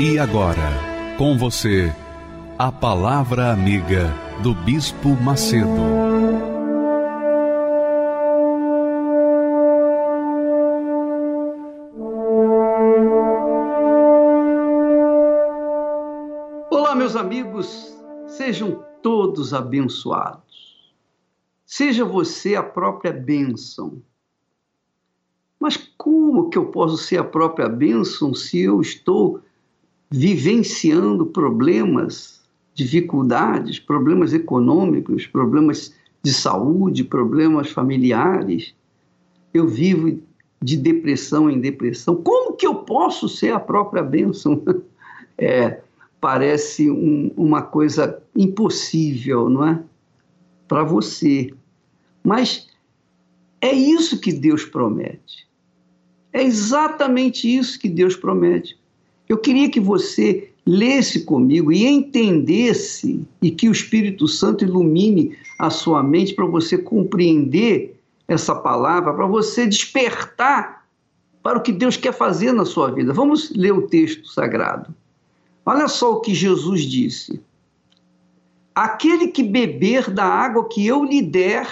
E agora, com você, a Palavra Amiga do Bispo Macedo. Olá, meus amigos, sejam todos abençoados. Seja você a própria bênção. Mas como que eu posso ser a própria bênção se eu estou vivenciando problemas, dificuldades, problemas econômicos, problemas de saúde, problemas familiares. Eu vivo de depressão em depressão. Como que eu posso ser a própria bênção? É, parece um, uma coisa impossível, não é? Para você. Mas é isso que Deus promete. É exatamente isso que Deus promete. Eu queria que você lesse comigo e entendesse e que o Espírito Santo ilumine a sua mente para você compreender essa palavra, para você despertar para o que Deus quer fazer na sua vida. Vamos ler o texto sagrado. Olha só o que Jesus disse: Aquele que beber da água que eu lhe der,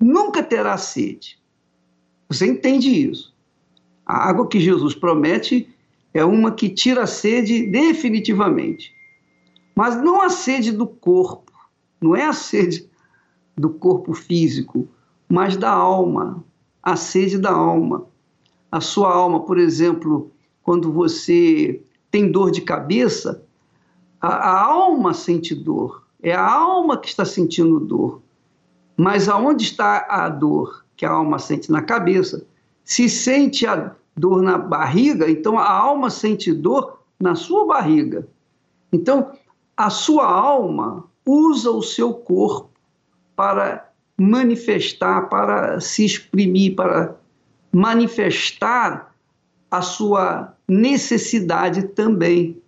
nunca terá sede. Você entende isso? A água que Jesus promete é uma que tira a sede definitivamente. Mas não a sede do corpo, não é a sede do corpo físico, mas da alma, a sede da alma. A sua alma, por exemplo, quando você tem dor de cabeça, a, a alma sente dor, é a alma que está sentindo dor. Mas aonde está a dor que a alma sente? Na cabeça. Se sente a dor na barriga, então a alma sente dor na sua barriga. Então, a sua alma usa o seu corpo para manifestar, para se exprimir, para manifestar a sua necessidade também.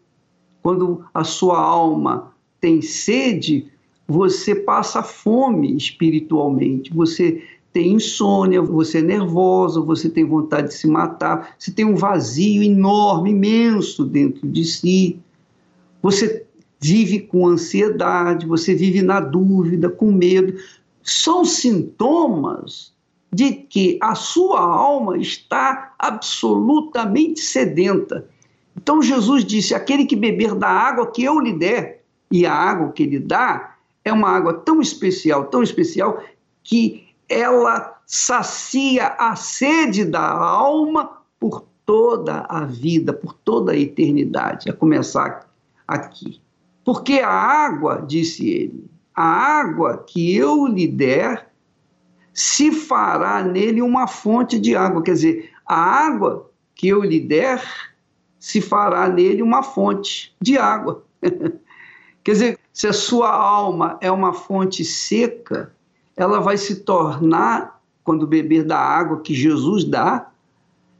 Quando a sua alma tem sede, você passa fome espiritualmente, você tem insônia, você é nervosa, você tem vontade de se matar, você tem um vazio enorme, imenso dentro de si. Você vive com ansiedade, você vive na dúvida, com medo. São sintomas de que a sua alma está absolutamente sedenta. Então Jesus disse: aquele que beber da água que eu lhe der, e a água que ele dá é uma água tão especial, tão especial, que ela sacia a sede da alma por toda a vida, por toda a eternidade, a começar aqui. Porque a água, disse ele, a água que eu lhe der, se fará nele uma fonte de água. Quer dizer, a água que eu lhe der, se fará nele uma fonte de água. Quer dizer, se a sua alma é uma fonte seca, ela vai se tornar, quando beber da água que Jesus dá,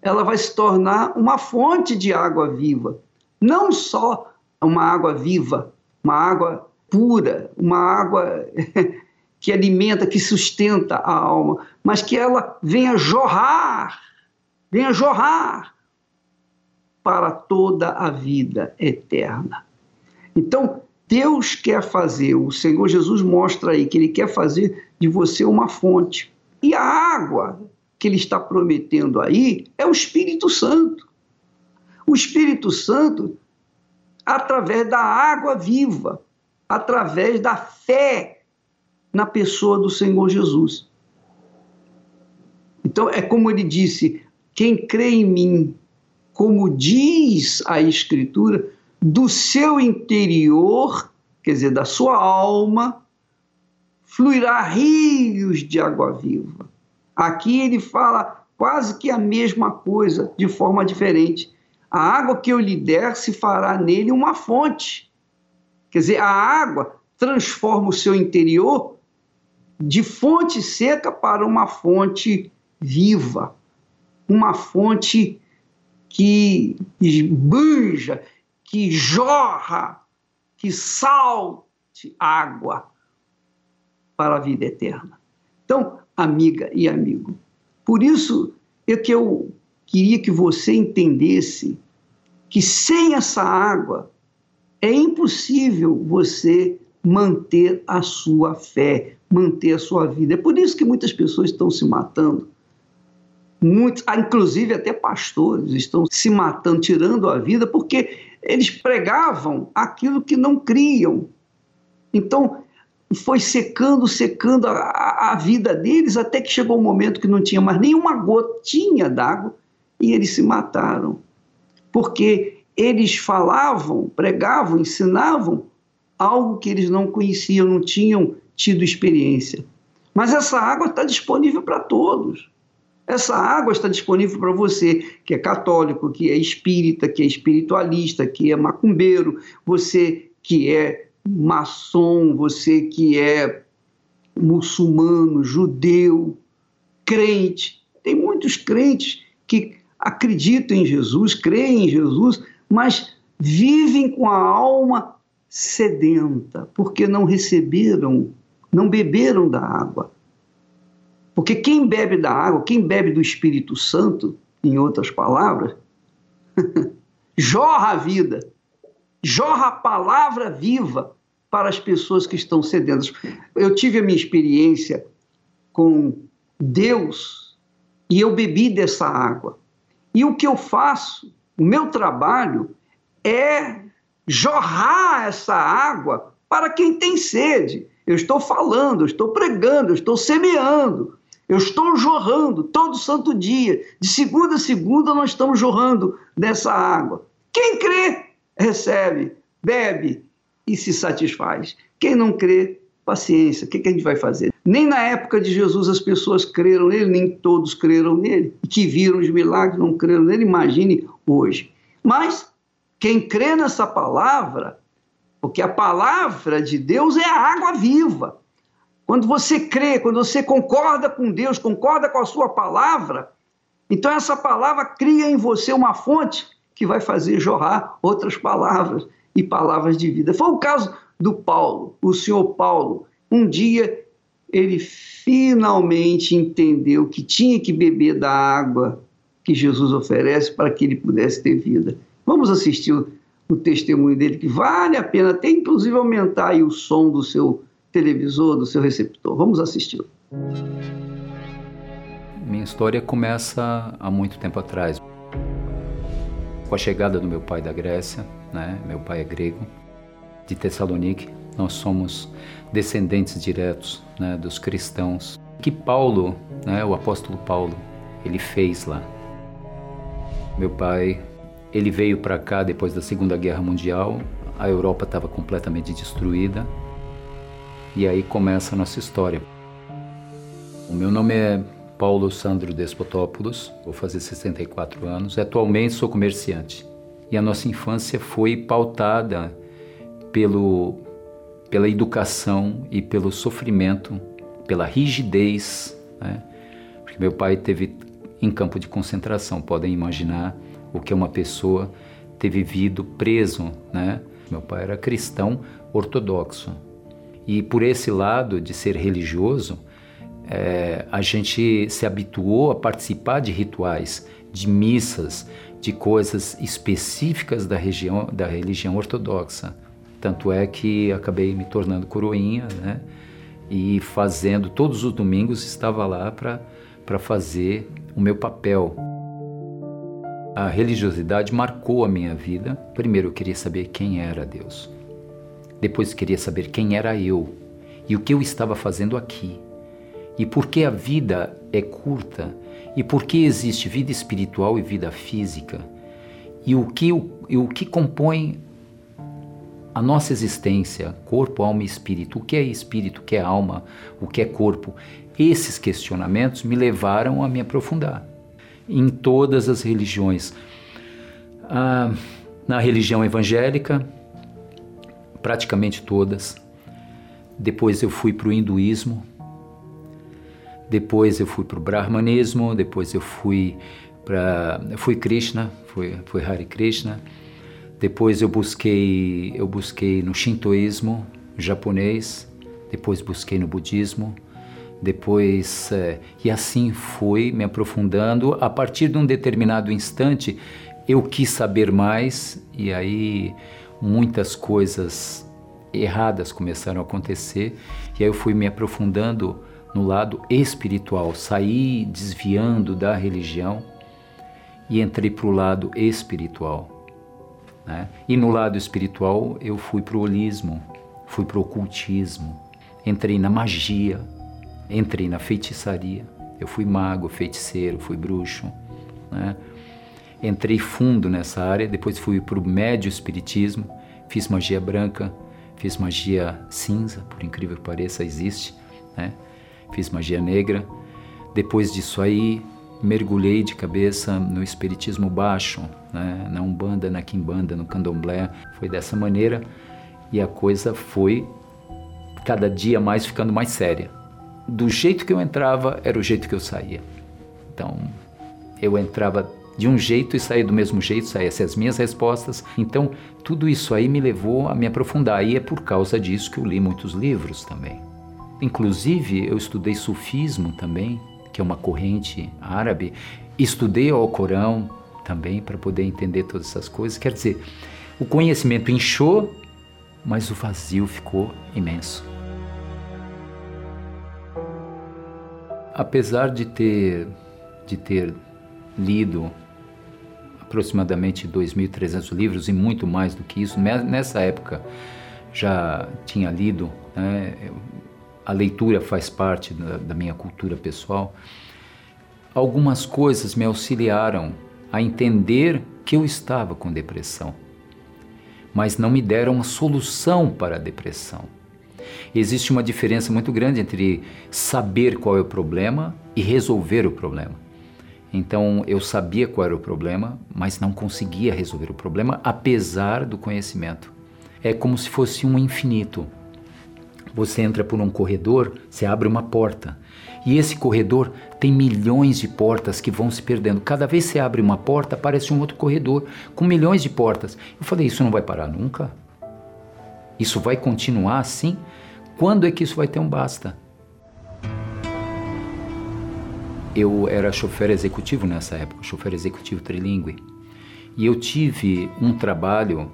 ela vai se tornar uma fonte de água viva. Não só uma água viva, uma água pura, uma água que alimenta, que sustenta a alma, mas que ela venha jorrar, venha jorrar para toda a vida eterna. Então, Deus quer fazer, o Senhor Jesus mostra aí que ele quer fazer de você uma fonte. E a água que ele está prometendo aí é o Espírito Santo. O Espírito Santo, através da água viva, através da fé na pessoa do Senhor Jesus. Então, é como ele disse: quem crê em mim, como diz a Escritura, do seu interior, quer dizer, da sua alma, fluirá rios de água viva. Aqui ele fala quase que a mesma coisa, de forma diferente. A água que eu lhe der se fará nele uma fonte. Quer dizer, a água transforma o seu interior de fonte seca para uma fonte viva, uma fonte que esbanja, que jorra, que salte água para a vida eterna. Então, amiga e amigo, por isso é que eu queria que você entendesse que sem essa água é impossível você manter a sua fé, manter a sua vida. É por isso que muitas pessoas estão se matando. Muitos, ah, inclusive até pastores estão se matando, tirando a vida, porque eles pregavam aquilo que não criam. Então, foi secando, secando a, a vida deles, até que chegou um momento que não tinha mais nenhuma gotinha d'água e eles se mataram. Porque eles falavam, pregavam, ensinavam algo que eles não conheciam, não tinham tido experiência. Mas essa água está disponível para todos. Essa água está disponível para você que é católico, que é espírita, que é espiritualista, que é macumbeiro, você que é maçom, você que é muçulmano, judeu, crente. Tem muitos crentes que acreditam em Jesus, creem em Jesus, mas vivem com a alma sedenta, porque não receberam, não beberam da água. Porque quem bebe da água, quem bebe do Espírito Santo, em outras palavras, jorra a vida, jorra a palavra viva para as pessoas que estão sedentas. Eu tive a minha experiência com Deus e eu bebi dessa água. E o que eu faço, o meu trabalho é jorrar essa água para quem tem sede. Eu estou falando, eu estou pregando, eu estou semeando, eu estou jorrando todo santo dia. De segunda a segunda nós estamos jorrando dessa água. Quem crê, recebe, bebe e se satisfaz. Quem não crê, paciência. O que, que a gente vai fazer? Nem na época de Jesus as pessoas creram nele, nem todos creram nele. Que viram os milagres não creram nele. Imagine hoje. Mas quem crê nessa palavra, porque a palavra de Deus é a água viva. Quando você crê, quando você concorda com Deus, concorda com a sua palavra, então essa palavra cria em você uma fonte que vai fazer jorrar outras palavras e palavras de vida. Foi o caso do Paulo, o senhor Paulo. Um dia ele finalmente entendeu que tinha que beber da água que Jesus oferece para que ele pudesse ter vida. Vamos assistir o, o testemunho dele, que vale a pena até inclusive aumentar o som do seu televisor, do seu receptor. Vamos assistir. Minha história começa há muito tempo atrás. Com a chegada do meu pai da Grécia, né? meu pai é grego, de Tessalonique, nós somos descendentes diretos né, dos cristãos. Que Paulo, né, o apóstolo Paulo, ele fez lá. Meu pai ele veio para cá depois da Segunda Guerra Mundial, a Europa estava completamente destruída, e aí começa a nossa história. O meu nome é Paulo Sandro Despotopoulos, vou fazer 64 anos, atualmente sou comerciante. E a nossa infância foi pautada pelo, pela educação e pelo sofrimento, pela rigidez, né? porque meu pai teve em campo de concentração, podem imaginar o que uma pessoa ter vivido preso, né? Meu pai era cristão ortodoxo e por esse lado de ser religioso, é, a gente se habituou a participar de rituais, de missas, de coisas específicas da, região, da religião ortodoxa. Tanto é que acabei me tornando coroinha, né? E fazendo, todos os domingos estava lá para fazer o meu papel a religiosidade marcou a minha vida. Primeiro eu queria saber quem era Deus. Depois queria saber quem era eu e o que eu estava fazendo aqui. E por que a vida é curta e por que existe vida espiritual e vida física. E o que, e o que compõe a nossa existência, corpo, alma e espírito. O que é espírito, o que é alma, o que é corpo? Esses questionamentos me levaram a me aprofundar em todas as religiões. Ah, na religião evangélica, praticamente todas. Depois eu fui para o hinduísmo. Depois eu fui para o brahmanismo. Depois eu fui para fui Krishna, fui, fui Hare Krishna. Depois eu busquei eu busquei no shintoísmo japonês. Depois busquei no budismo depois é, e assim fui me aprofundando a partir de um determinado instante eu quis saber mais e aí muitas coisas erradas começaram a acontecer e aí eu fui me aprofundando no lado espiritual saí desviando da religião e entrei para o lado espiritual né? e no lado espiritual eu fui para o holismo fui para o ocultismo entrei na magia entrei na feitiçaria. Eu fui mago, feiticeiro, fui bruxo. Né? Entrei fundo nessa área, depois fui para o médio espiritismo, fiz magia branca, fiz magia cinza, por incrível que pareça, existe. Né? Fiz magia negra. Depois disso aí, mergulhei de cabeça no espiritismo baixo, né? na Umbanda, na Quimbanda, no Candomblé. Foi dessa maneira e a coisa foi cada dia mais ficando mais séria do jeito que eu entrava era o jeito que eu saía. Então, eu entrava de um jeito e saía do mesmo jeito, saíam as minhas respostas. Então, tudo isso aí me levou a me aprofundar. E é por causa disso que eu li muitos livros também. Inclusive, eu estudei sufismo também, que é uma corrente árabe. Estudei o Corão também para poder entender todas essas coisas. Quer dizer, o conhecimento inchou, mas o vazio ficou imenso. apesar de ter, de ter lido aproximadamente 2.300 livros e muito mais do que isso, nessa época já tinha lido, né? A leitura faz parte da, da minha cultura pessoal. Algumas coisas me auxiliaram a entender que eu estava com depressão, mas não me deram uma solução para a depressão. Existe uma diferença muito grande entre saber qual é o problema e resolver o problema. Então eu sabia qual era o problema, mas não conseguia resolver o problema apesar do conhecimento. É como se fosse um infinito. Você entra por um corredor, você abre uma porta. E esse corredor tem milhões de portas que vão se perdendo. Cada vez que você abre uma porta, aparece um outro corredor com milhões de portas. Eu falei, isso não vai parar nunca? Isso vai continuar assim? Quando é que isso vai ter um basta? Eu era chofer executivo nessa época, chofer executivo trilingue. E eu tive um trabalho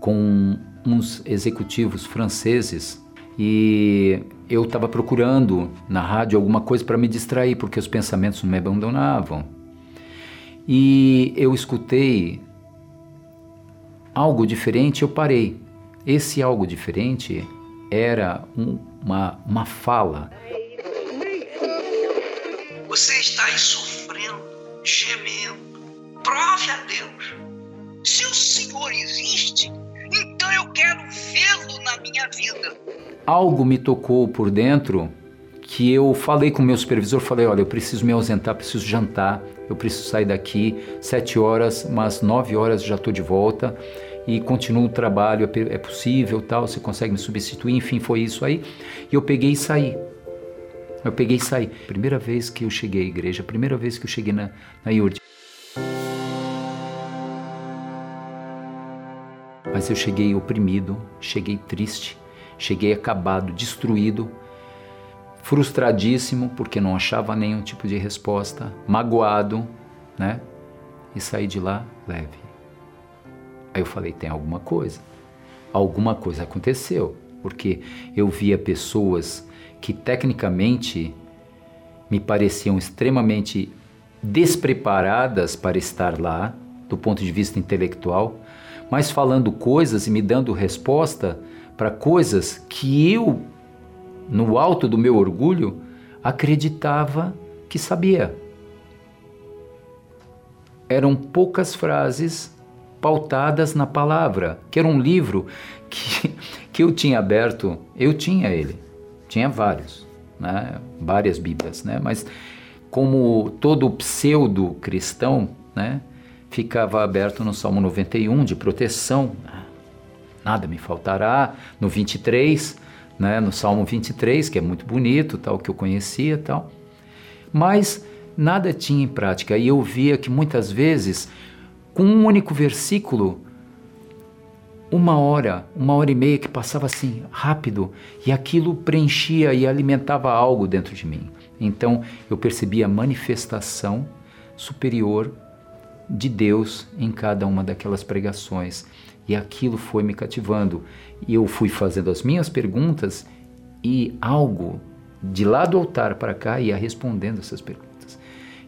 com uns executivos franceses e eu estava procurando na rádio alguma coisa para me distrair, porque os pensamentos me abandonavam. E eu escutei algo diferente, eu parei. Esse algo diferente era um, uma, uma fala. Você está aí sofrendo, gemendo. Prove a Deus. Se o Senhor existe, então eu quero vê-lo na minha vida. Algo me tocou por dentro que eu falei com o meu supervisor, falei, olha, eu preciso me ausentar, preciso jantar, eu preciso sair daqui sete horas, mas nove horas já estou de volta e continuo o trabalho, é, é possível, tal, você consegue me substituir, enfim, foi isso aí. E eu peguei e saí. Eu peguei e saí. Primeira vez que eu cheguei à igreja, primeira vez que eu cheguei na, na IURD. Mas eu cheguei oprimido, cheguei triste, cheguei acabado, destruído, frustradíssimo porque não achava nenhum tipo de resposta, magoado, né? E saí de lá leve. Aí eu falei: tem alguma coisa. Alguma coisa aconteceu, porque eu via pessoas que tecnicamente me pareciam extremamente despreparadas para estar lá, do ponto de vista intelectual, mas falando coisas e me dando resposta para coisas que eu, no alto do meu orgulho, acreditava que sabia. Eram poucas frases pautadas na palavra, que era um livro que, que eu tinha aberto, eu tinha ele, tinha vários, né? várias Bíblias, né? mas como todo pseudo cristão, né? ficava aberto no Salmo 91 de proteção. Nada me faltará. No 23, né, no Salmo 23, que é muito bonito, tal que eu conhecia, tal. Mas nada tinha em prática e eu via que muitas vezes com um único versículo uma hora, uma hora e meia que passava assim rápido e aquilo preenchia e alimentava algo dentro de mim. Então eu percebi a manifestação superior de Deus em cada uma daquelas pregações e aquilo foi me cativando. E eu fui fazendo as minhas perguntas e algo de lá do altar para cá ia respondendo essas perguntas.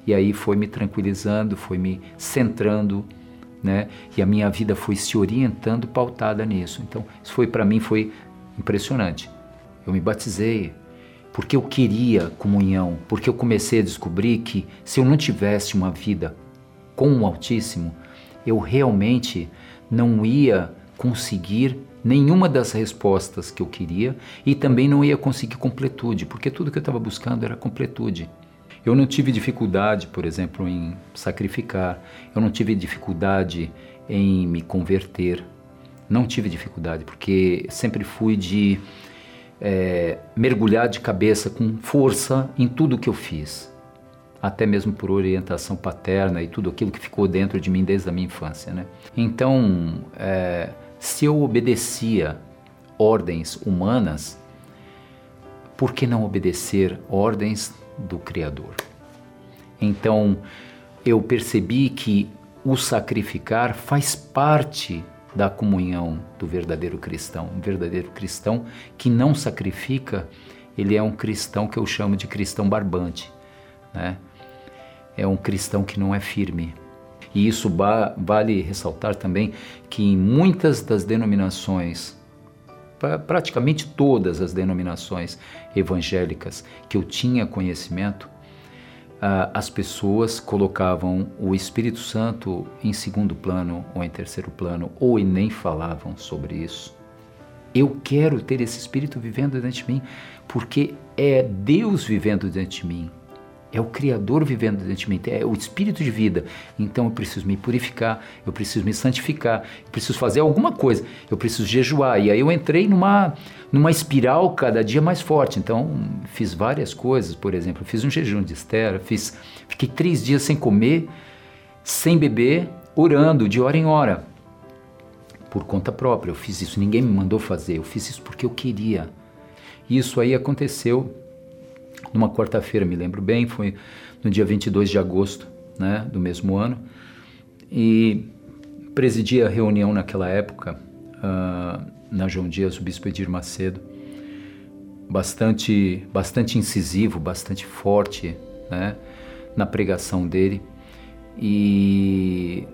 E aí foi me tranquilizando, foi me centrando né? E a minha vida foi se orientando pautada nisso. Então, isso foi para mim foi impressionante. Eu me batizei porque eu queria comunhão, porque eu comecei a descobrir que se eu não tivesse uma vida com o Altíssimo, eu realmente não ia conseguir nenhuma das respostas que eu queria e também não ia conseguir completude, porque tudo que eu estava buscando era completude. Eu não tive dificuldade, por exemplo, em sacrificar, eu não tive dificuldade em me converter, não tive dificuldade, porque sempre fui de é, mergulhar de cabeça com força em tudo que eu fiz, até mesmo por orientação paterna e tudo aquilo que ficou dentro de mim desde a minha infância. Né? Então, é, se eu obedecia ordens humanas, por que não obedecer ordens do Criador. Então eu percebi que o sacrificar faz parte da comunhão do verdadeiro cristão. Um verdadeiro cristão que não sacrifica, ele é um cristão que eu chamo de cristão barbante. Né? É um cristão que não é firme. E isso vale ressaltar também que em muitas das denominações praticamente todas as denominações evangélicas que eu tinha conhecimento, as pessoas colocavam o Espírito Santo em segundo plano ou em terceiro plano, ou e nem falavam sobre isso. Eu quero ter esse Espírito vivendo dentro de mim, porque é Deus vivendo dentro de mim. É o Criador vivendo dentro de mim, é o Espírito de vida. Então eu preciso me purificar, eu preciso me santificar, eu preciso fazer alguma coisa, eu preciso jejuar. E aí eu entrei numa, numa espiral cada dia mais forte. Então fiz várias coisas, por exemplo, fiz um jejum de Esther, fiz, fiquei três dias sem comer, sem beber, orando de hora em hora. Por conta própria, eu fiz isso, ninguém me mandou fazer, eu fiz isso porque eu queria. Isso aí aconteceu numa quarta-feira, me lembro bem, foi no dia 22 de agosto né, do mesmo ano. E presidi a reunião naquela época, uh, na João Dias, o bispo Edir Macedo, bastante, bastante incisivo, bastante forte né, na pregação dele. E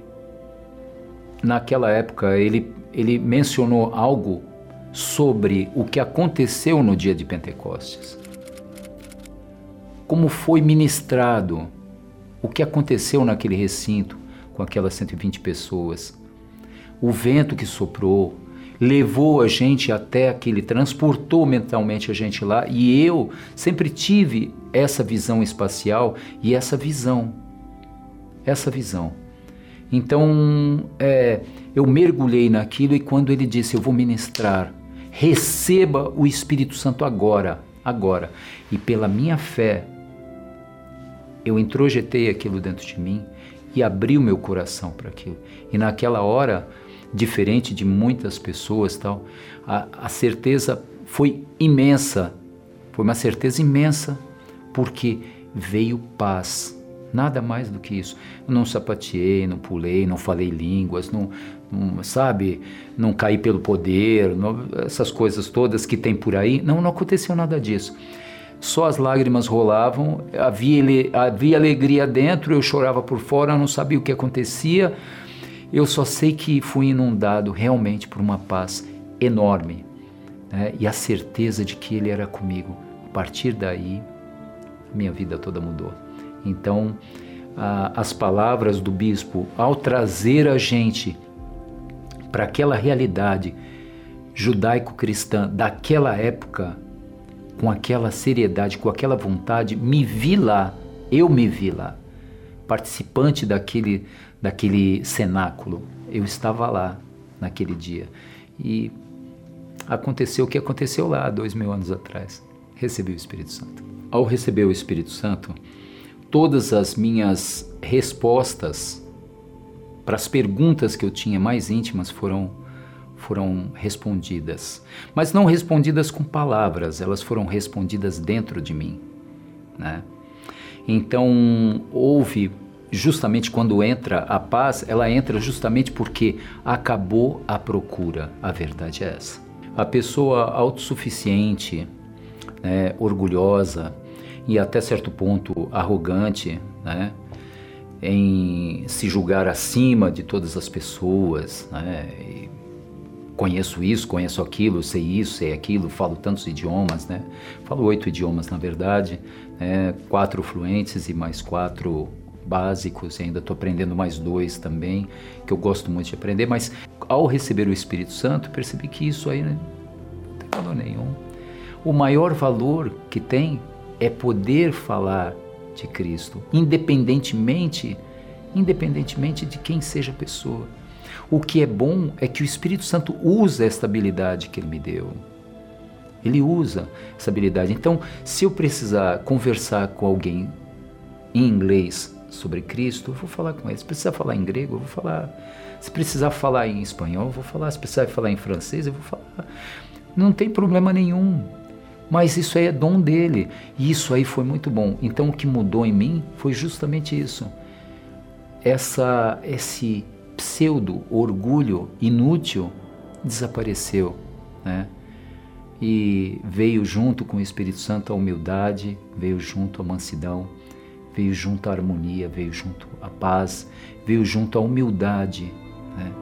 naquela época ele, ele mencionou algo sobre o que aconteceu no dia de Pentecostes como foi ministrado, o que aconteceu naquele recinto com aquelas 120 pessoas. O vento que soprou levou a gente até aquele, transportou mentalmente a gente lá, e eu sempre tive essa visão espacial e essa visão. Essa visão. Então, é, eu mergulhei naquilo e quando ele disse: Eu vou ministrar, receba o Espírito Santo agora, agora. E pela minha fé, eu introjetei aquilo dentro de mim e abri o meu coração para aquilo. E naquela hora, diferente de muitas pessoas, tal, a, a certeza foi imensa. Foi uma certeza imensa, porque veio paz. Nada mais do que isso. Eu não sapateei, não pulei, não falei línguas, não, não sabe, não caí pelo poder, não, essas coisas todas que tem por aí. Não, não aconteceu nada disso só as lágrimas rolavam, havia, havia alegria dentro, eu chorava por fora, não sabia o que acontecia. Eu só sei que fui inundado realmente por uma paz enorme né? e a certeza de que Ele era comigo. A partir daí, minha vida toda mudou. Então, a, as palavras do bispo, ao trazer a gente para aquela realidade judaico-cristã daquela época, com aquela seriedade, com aquela vontade, me vi lá, eu me vi lá, participante daquele, daquele cenáculo. Eu estava lá naquele dia. E aconteceu o que aconteceu lá dois mil anos atrás. Recebi o Espírito Santo. Ao receber o Espírito Santo, todas as minhas respostas para as perguntas que eu tinha mais íntimas foram foram respondidas, mas não respondidas com palavras, elas foram respondidas dentro de mim, né? Então houve justamente quando entra a paz, ela entra justamente porque acabou a procura. A verdade é essa. A pessoa autossuficiente, né, orgulhosa e até certo ponto arrogante, né, em se julgar acima de todas as pessoas, né, conheço isso, conheço aquilo, sei isso, sei aquilo, falo tantos idiomas, né? Falo oito idiomas na verdade, né? quatro fluentes e mais quatro básicos, e ainda estou aprendendo mais dois também, que eu gosto muito de aprender, mas ao receber o Espírito Santo, percebi que isso aí né, não tem valor nenhum. O maior valor que tem é poder falar de Cristo, independentemente, independentemente de quem seja a pessoa. O que é bom é que o Espírito Santo usa esta habilidade que ele me deu. Ele usa essa habilidade. Então, se eu precisar conversar com alguém em inglês sobre Cristo, eu vou falar com ele. Se precisar falar em grego, eu vou falar. Se precisar falar em espanhol, eu vou falar. Se precisar falar em francês, eu vou falar. Não tem problema nenhum. Mas isso aí é dom dele. E isso aí foi muito bom. Então o que mudou em mim foi justamente isso. Essa, esse pseudo orgulho inútil desapareceu, né? E veio junto com o Espírito Santo a humildade, veio junto a mansidão, veio junto a harmonia, veio junto a paz, veio junto a humildade. Né?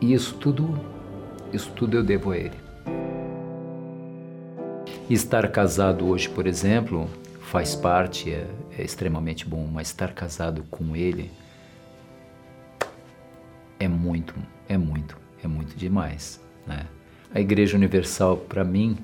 E isso tudo, isso tudo eu devo a Ele. Estar casado hoje, por exemplo, faz parte, é, é extremamente bom, mas estar casado com ele é muito, é muito, é muito demais. Né? A Igreja Universal, para mim,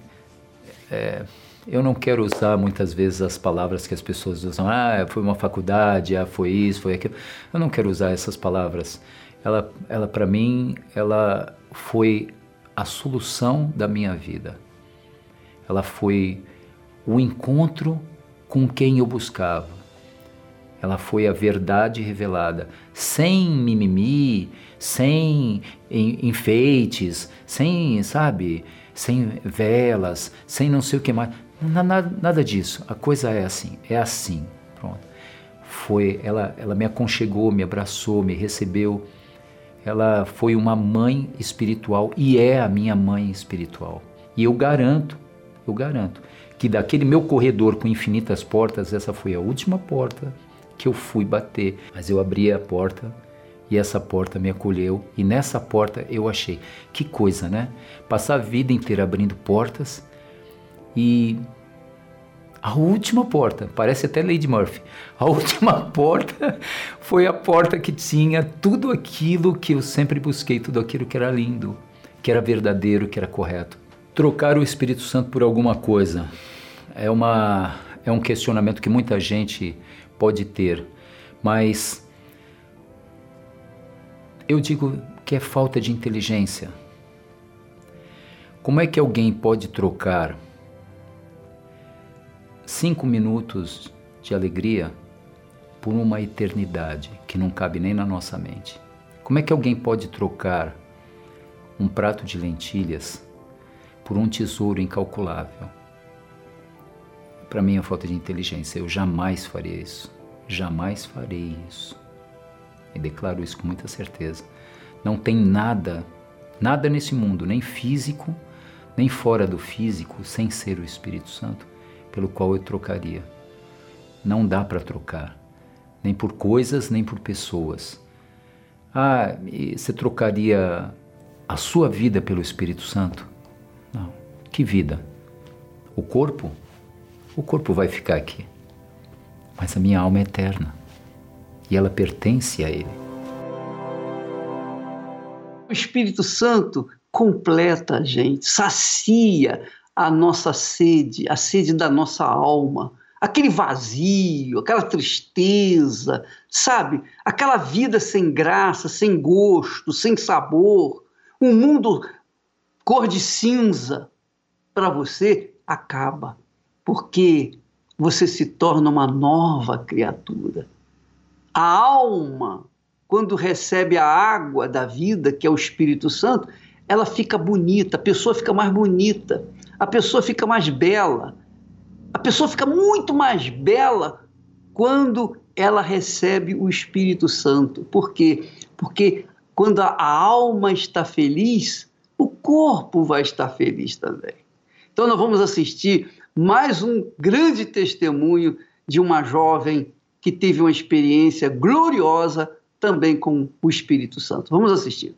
é, eu não quero usar muitas vezes as palavras que as pessoas usam. Ah, foi uma faculdade, ah, foi isso, foi aquilo. Eu não quero usar essas palavras. Ela, ela para mim, ela foi a solução da minha vida ela foi o encontro com quem eu buscava. Ela foi a verdade revelada, sem mimimi, sem enfeites, sem, sabe, sem velas, sem não sei o que mais. Nada, nada disso. A coisa é assim, é assim. Pronto. Foi, ela, ela me aconchegou, me abraçou, me recebeu. Ela foi uma mãe espiritual e é a minha mãe espiritual. E eu garanto eu garanto que daquele meu corredor com infinitas portas, essa foi a última porta que eu fui bater. Mas eu abri a porta e essa porta me acolheu e nessa porta eu achei que coisa, né? Passar a vida inteira abrindo portas e a última porta, parece até Lady Murphy. A última porta foi a porta que tinha tudo aquilo que eu sempre busquei, tudo aquilo que era lindo, que era verdadeiro, que era correto. Trocar o Espírito Santo por alguma coisa é, uma, é um questionamento que muita gente pode ter, mas eu digo que é falta de inteligência. Como é que alguém pode trocar cinco minutos de alegria por uma eternidade que não cabe nem na nossa mente? Como é que alguém pode trocar um prato de lentilhas por um tesouro incalculável. Para mim é falta de inteligência. Eu jamais faria isso. Jamais farei isso. E declaro isso com muita certeza. Não tem nada, nada nesse mundo, nem físico, nem fora do físico, sem ser o Espírito Santo, pelo qual eu trocaria. Não dá para trocar, nem por coisas, nem por pessoas. Ah, você trocaria a sua vida pelo Espírito Santo? Não. Que vida? O corpo? O corpo vai ficar aqui. mas a minha alma é eterna e ela pertence a Ele. O Espírito Santo completa a gente, sacia a nossa sede, a sede da nossa alma, aquele vazio, aquela tristeza, sabe? Aquela vida sem graça, sem gosto, sem sabor, um mundo cor de cinza para você acaba, porque você se torna uma nova criatura. A alma, quando recebe a água da vida, que é o Espírito Santo, ela fica bonita, a pessoa fica mais bonita, a pessoa fica mais bela. A pessoa fica muito mais bela quando ela recebe o Espírito Santo. Por quê? Porque quando a alma está feliz, o corpo vai estar feliz também. Então, nós vamos assistir mais um grande testemunho de uma jovem que teve uma experiência gloriosa também com o Espírito Santo. Vamos assistir.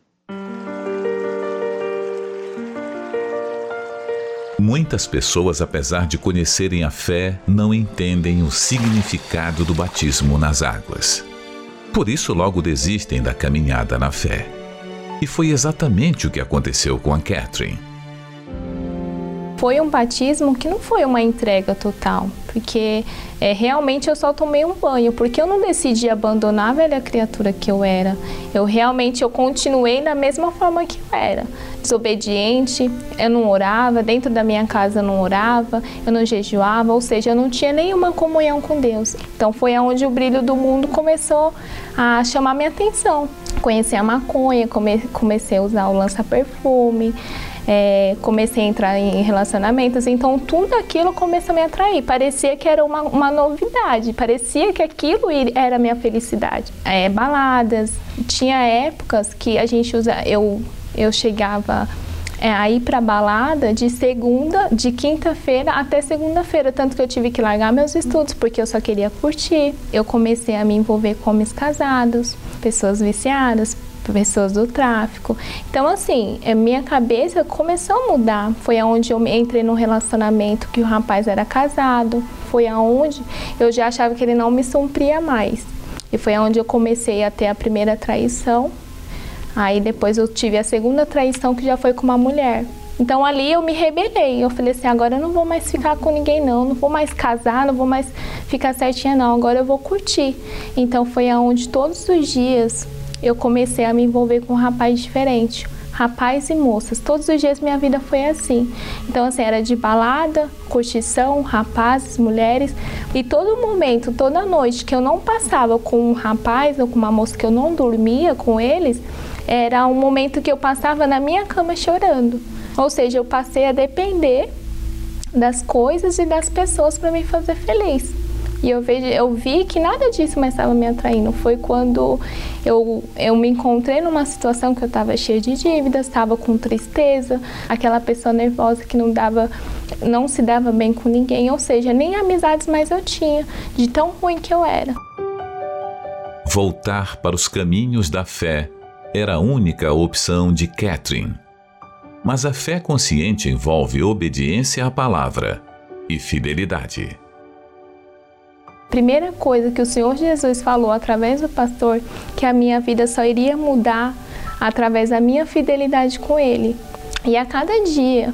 Muitas pessoas, apesar de conhecerem a fé, não entendem o significado do batismo nas águas. Por isso, logo desistem da caminhada na fé. E foi exatamente o que aconteceu com a Catherine foi um batismo que não foi uma entrega total, porque é, realmente eu só tomei um banho, porque eu não decidi abandonar a velha criatura que eu era. Eu realmente eu continuei da mesma forma que eu era, desobediente, eu não orava, dentro da minha casa eu não orava, eu não jejuava, ou seja, eu não tinha nenhuma comunhão com Deus. Então foi aonde o brilho do mundo começou a chamar minha atenção. Conheci a maconha, comecei a usar o lança-perfume, é, comecei a entrar em relacionamentos, então tudo aquilo começou a me atrair. Parecia que era uma, uma novidade, parecia que aquilo era minha felicidade. É, baladas, tinha épocas que a gente usa, eu, eu chegava é, a ir para balada de segunda, de quinta-feira até segunda-feira, tanto que eu tive que largar meus estudos porque eu só queria curtir. Eu comecei a me envolver com homens casados, pessoas viciadas, pessoas do tráfico. Então, assim, a minha cabeça começou a mudar. Foi aonde eu entrei num relacionamento que o rapaz era casado. Foi aonde eu já achava que ele não me supria mais. E foi aonde eu comecei a ter a primeira traição. Aí depois eu tive a segunda traição que já foi com uma mulher. Então ali eu me rebelei. Eu falei assim: agora eu não vou mais ficar com ninguém, não. Não vou mais casar, não vou mais ficar certinha, não. Agora eu vou curtir. Então foi aonde todos os dias eu comecei a me envolver com um rapaz diferente. Rapaz e moças, todos os dias minha vida foi assim. Então, assim, era de balada, curtição, rapazes, mulheres. E todo momento, toda noite que eu não passava com um rapaz ou com uma moça que eu não dormia com eles, era um momento que eu passava na minha cama chorando. Ou seja, eu passei a depender das coisas e das pessoas para me fazer feliz. E eu, vejo, eu vi que nada disso mais estava me atraindo. Foi quando eu, eu me encontrei numa situação que eu estava cheia de dívidas, estava com tristeza, aquela pessoa nervosa que não dava, não se dava bem com ninguém, ou seja, nem amizades mais eu tinha, de tão ruim que eu era. Voltar para os caminhos da fé era a única opção de Catherine. Mas a fé consciente envolve obediência à palavra e fidelidade. Primeira coisa que o Senhor Jesus falou através do pastor, que a minha vida só iria mudar através da minha fidelidade com Ele. E a cada dia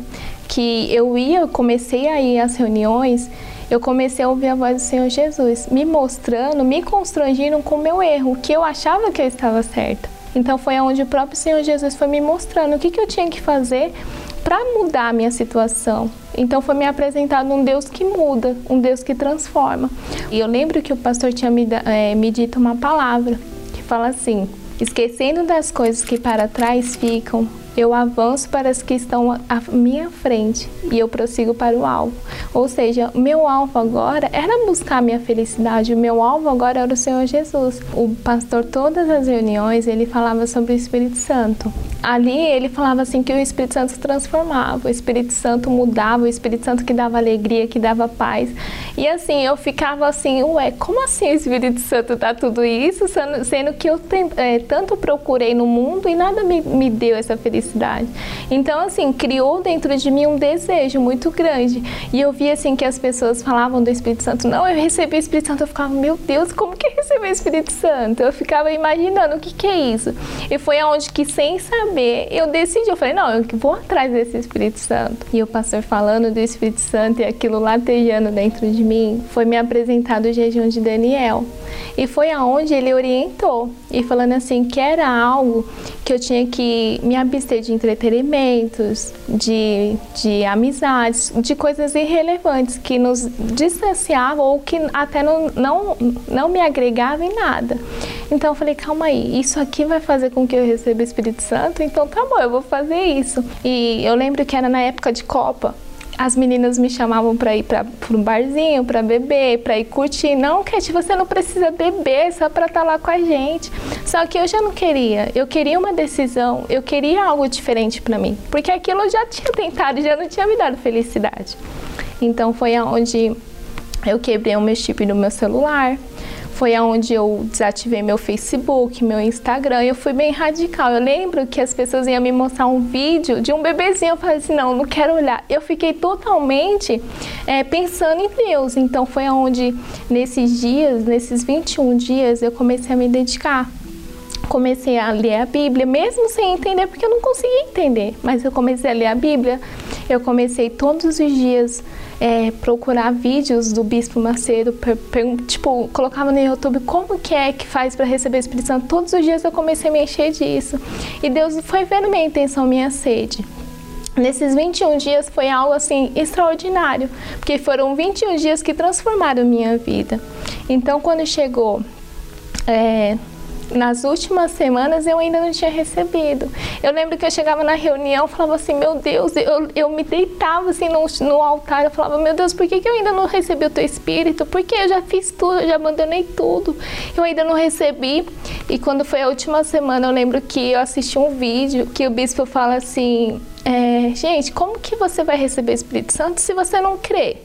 que eu ia, comecei a ir às reuniões, eu comecei a ouvir a voz do Senhor Jesus, me mostrando, me constrangindo com o meu erro, que eu achava que eu estava certa. Então foi onde o próprio Senhor Jesus foi me mostrando o que, que eu tinha que fazer para mudar a minha situação. Então foi me apresentado um Deus que muda, um Deus que transforma. E eu lembro que o pastor tinha me, é, me dito uma palavra que fala assim: esquecendo das coisas que para trás ficam, eu avanço para as que estão à minha frente e eu prossigo para o alvo. Ou seja, meu alvo agora era buscar minha felicidade, o meu alvo agora era o Senhor Jesus. O pastor, todas as reuniões, ele falava sobre o Espírito Santo. ali ele falava assim que o Espírito Santo transformava, o Espírito Santo mudava, o Espírito Santo que dava alegria, que dava paz. E assim, eu ficava assim, ué, como assim o Espírito Santo dá tudo isso, sendo que eu é, tanto procurei no mundo e nada me, me deu essa felicidade. Então, assim, criou dentro de mim um desejo muito grande. E eu via assim que as pessoas falavam do Espírito Santo, não, eu recebi o Espírito Santo, eu ficava, meu Deus, como que receber o Espírito Santo? Eu ficava imaginando o que, que é isso. E foi aonde que sem saber, eu decidi, eu falei, não, eu vou atrás desse Espírito Santo. E o pastor falando do Espírito Santo e aquilo latejando dentro de mim, foi me apresentado o jejum de Daniel. E foi aonde ele orientou, e falando assim que era algo que eu tinha que me abster de entretenimentos, de, de amizades, de coisas irrelevantes que nos distanciavam ou que até não, não, não me agregavam em nada. Então eu falei, calma aí, isso aqui vai fazer com que eu receba o Espírito Santo? Então tá bom, eu vou fazer isso. E eu lembro que era na época de Copa as meninas me chamavam para ir para um barzinho, para beber, para ir curtir. Não, Kate, você não precisa beber só para estar tá lá com a gente. Só que eu já não queria. Eu queria uma decisão, eu queria algo diferente para mim, porque aquilo eu já tinha tentado, já não tinha me dado felicidade. Então foi aonde eu quebrei o meu chip no meu celular foi aonde eu desativei meu Facebook, meu Instagram. Eu fui bem radical. Eu lembro que as pessoas iam me mostrar um vídeo de um bebezinho. Eu falei assim, não, não quero olhar. Eu fiquei totalmente é, pensando em Deus. Então foi aonde nesses dias, nesses 21 dias, eu comecei a me dedicar comecei a ler a Bíblia, mesmo sem entender, porque eu não conseguia entender, mas eu comecei a ler a Bíblia. Eu comecei todos os dias é, procurar vídeos do Bispo Macedo, tipo, colocava no YouTube como que é que faz para receber o Espírito Santo. Todos os dias eu comecei a me encher disso. E Deus foi vendo minha intenção, minha sede. Nesses 21 dias foi algo assim extraordinário, porque foram 21 dias que transformaram minha vida. Então, quando chegou é, nas últimas semanas eu ainda não tinha recebido. Eu lembro que eu chegava na reunião falava assim, meu Deus, eu, eu me deitava assim no, no altar, eu falava, meu Deus, por que, que eu ainda não recebi o teu Espírito? Porque eu já fiz tudo, eu já abandonei tudo, eu ainda não recebi. E quando foi a última semana, eu lembro que eu assisti um vídeo que o bispo fala assim, é, gente, como que você vai receber o Espírito Santo se você não crê?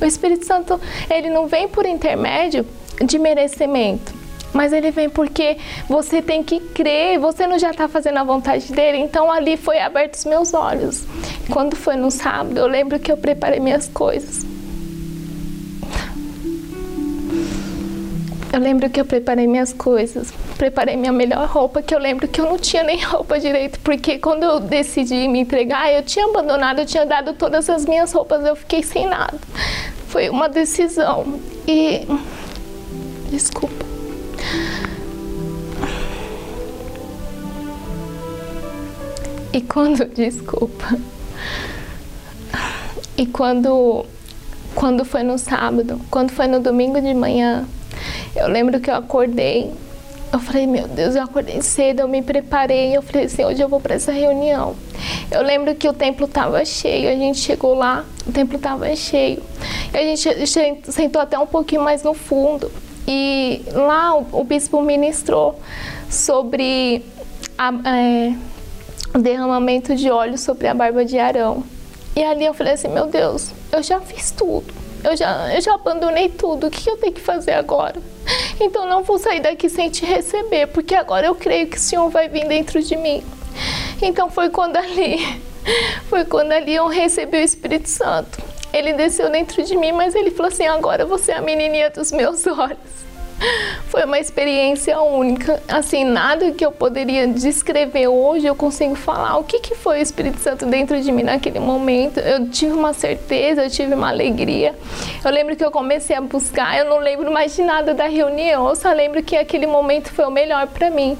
O Espírito Santo, ele não vem por intermédio de merecimento mas ele vem porque você tem que crer, você não já está fazendo a vontade dele. Então ali foi aberto os meus olhos. Quando foi no sábado, eu lembro que eu preparei minhas coisas. Eu lembro que eu preparei minhas coisas, preparei minha melhor roupa, que eu lembro que eu não tinha nem roupa direito, porque quando eu decidi me entregar, eu tinha abandonado, eu tinha dado todas as minhas roupas, eu fiquei sem nada. Foi uma decisão e desculpa. E quando, desculpa. E quando quando foi no sábado, quando foi no domingo de manhã, eu lembro que eu acordei. Eu falei, meu Deus, eu acordei cedo, eu me preparei. Eu falei assim, hoje eu vou para essa reunião. Eu lembro que o templo estava cheio, a gente chegou lá, o templo estava cheio. A gente sentou até um pouquinho mais no fundo. E lá o, o bispo ministrou sobre a, é, derramamento de óleo sobre a barba de Arão. E ali eu falei assim, meu Deus, eu já fiz tudo. Eu já, eu já abandonei tudo. O que eu tenho que fazer agora? Então não vou sair daqui sem te receber, porque agora eu creio que o Senhor vai vir dentro de mim. Então foi quando ali, foi quando ali eu recebi o Espírito Santo. Ele desceu dentro de mim, mas ele falou assim: agora você é a menininha dos meus olhos. Foi uma experiência única. Assim, nada que eu poderia descrever hoje eu consigo falar. O que, que foi o Espírito Santo dentro de mim naquele momento? Eu tive uma certeza, eu tive uma alegria. Eu lembro que eu comecei a buscar, eu não lembro mais de nada da reunião, eu só lembro que aquele momento foi o melhor para mim.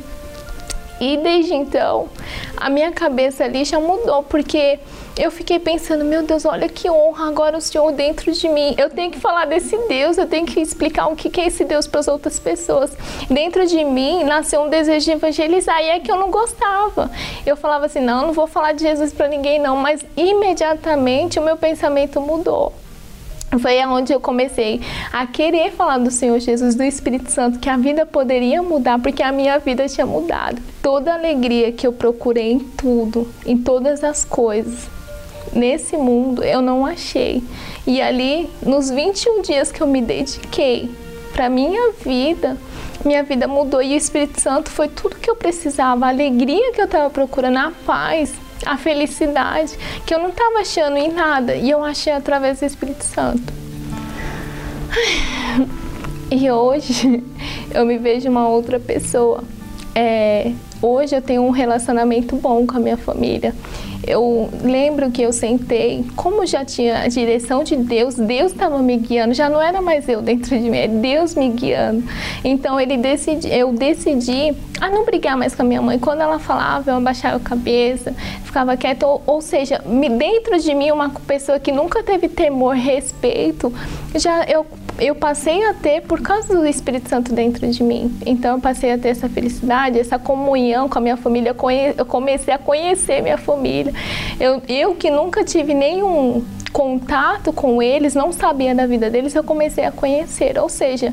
E desde então, a minha cabeça ali já mudou, porque eu fiquei pensando, meu Deus, olha que honra agora o Senhor dentro de mim. Eu tenho que falar desse Deus, eu tenho que explicar o que é esse Deus para as outras pessoas. Dentro de mim nasceu um desejo de evangelizar e é que eu não gostava. Eu falava assim, não, não vou falar de Jesus para ninguém não, mas imediatamente o meu pensamento mudou. Foi aonde eu comecei a querer falar do Senhor Jesus, do Espírito Santo, que a vida poderia mudar, porque a minha vida tinha mudado. Toda a alegria que eu procurei em tudo, em todas as coisas, nesse mundo, eu não achei. E ali, nos 21 dias que eu me dediquei para minha vida, minha vida mudou e o Espírito Santo foi tudo que eu precisava, a alegria que eu estava procurando, a paz, a felicidade que eu não estava achando em nada e eu achei através do Espírito Santo. E hoje eu me vejo uma outra pessoa. É, hoje eu tenho um relacionamento bom com a minha família eu lembro que eu sentei, como já tinha a direção de Deus, Deus estava me guiando, já não era mais eu dentro de mim, é Deus me guiando. Então ele decidi, eu decidi a não brigar mais com a minha mãe. Quando ela falava, eu abaixava a cabeça, ficava quieta, ou, ou seja, dentro de mim uma pessoa que nunca teve temor, respeito, já eu eu passei a ter por causa do Espírito Santo dentro de mim. Então eu passei a ter essa felicidade, essa comunhão com a minha família. Eu comecei a conhecer minha família. Eu, eu que nunca tive nenhum contato com eles, não sabia da vida deles, eu comecei a conhecer. Ou seja,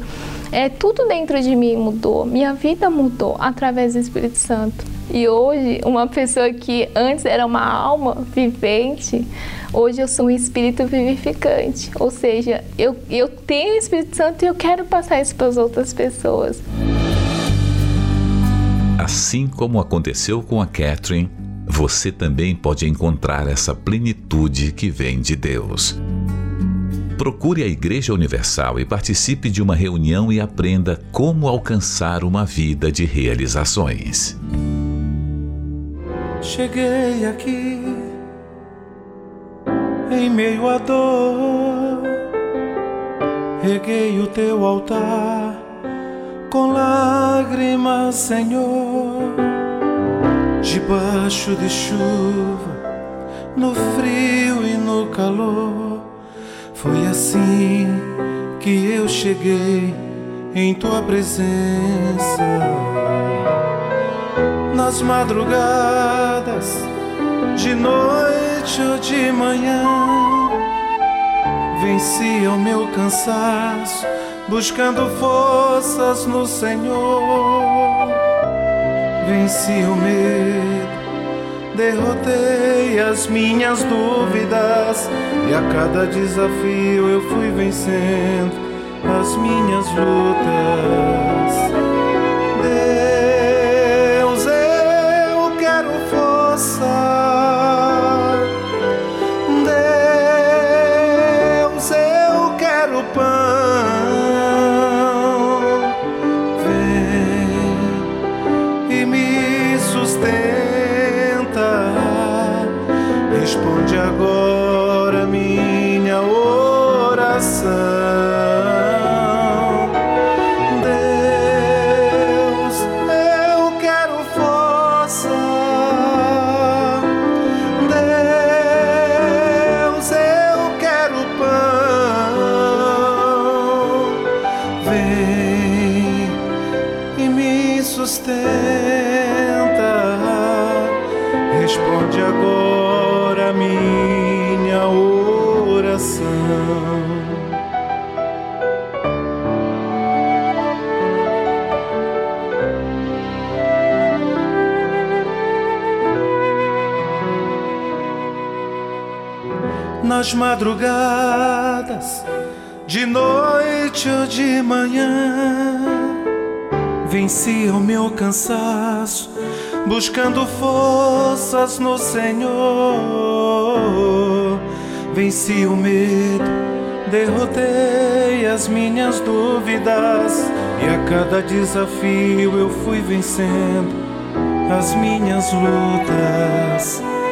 é, tudo dentro de mim mudou, minha vida mudou através do Espírito Santo. E hoje, uma pessoa que antes era uma alma vivente, Hoje eu sou um espírito vivificante, ou seja, eu, eu tenho o Espírito Santo e eu quero passar isso para as outras pessoas. Assim como aconteceu com a Catherine, você também pode encontrar essa plenitude que vem de Deus. Procure a Igreja Universal e participe de uma reunião e aprenda como alcançar uma vida de realizações. Cheguei aqui em meio à dor. Reguei o teu altar com lágrimas, Senhor, debaixo de chuva, no frio e no calor. Foi assim que eu cheguei em tua presença. Nas madrugadas, de noite ou de manhã. Venci o meu cansaço, buscando forças no Senhor. Venci o medo, derrotei as minhas dúvidas, e a cada desafio eu fui vencendo as minhas lutas. Nas madrugadas, de noite ou de manhã. Venci o meu cansaço, buscando forças no Senhor. Venci o medo, derrotei as minhas dúvidas, e a cada desafio eu fui vencendo as minhas lutas.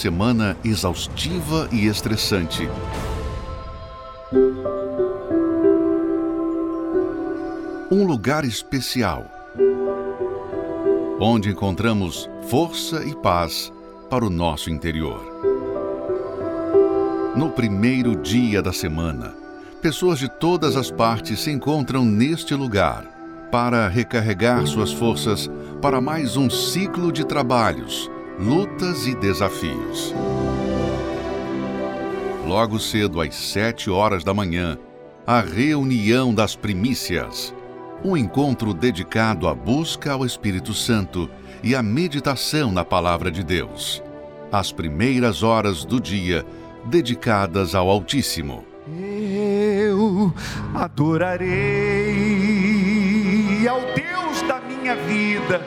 Semana exaustiva e estressante, um lugar especial, onde encontramos força e paz para o nosso interior. No primeiro dia da semana, pessoas de todas as partes se encontram neste lugar para recarregar suas forças para mais um ciclo de trabalhos, lutas e desafios. Logo cedo, às sete horas da manhã, a reunião das primícias um encontro dedicado à busca ao Espírito Santo e à meditação na Palavra de Deus. As primeiras horas do dia dedicadas ao Altíssimo. Eu adorarei ao Deus da minha vida,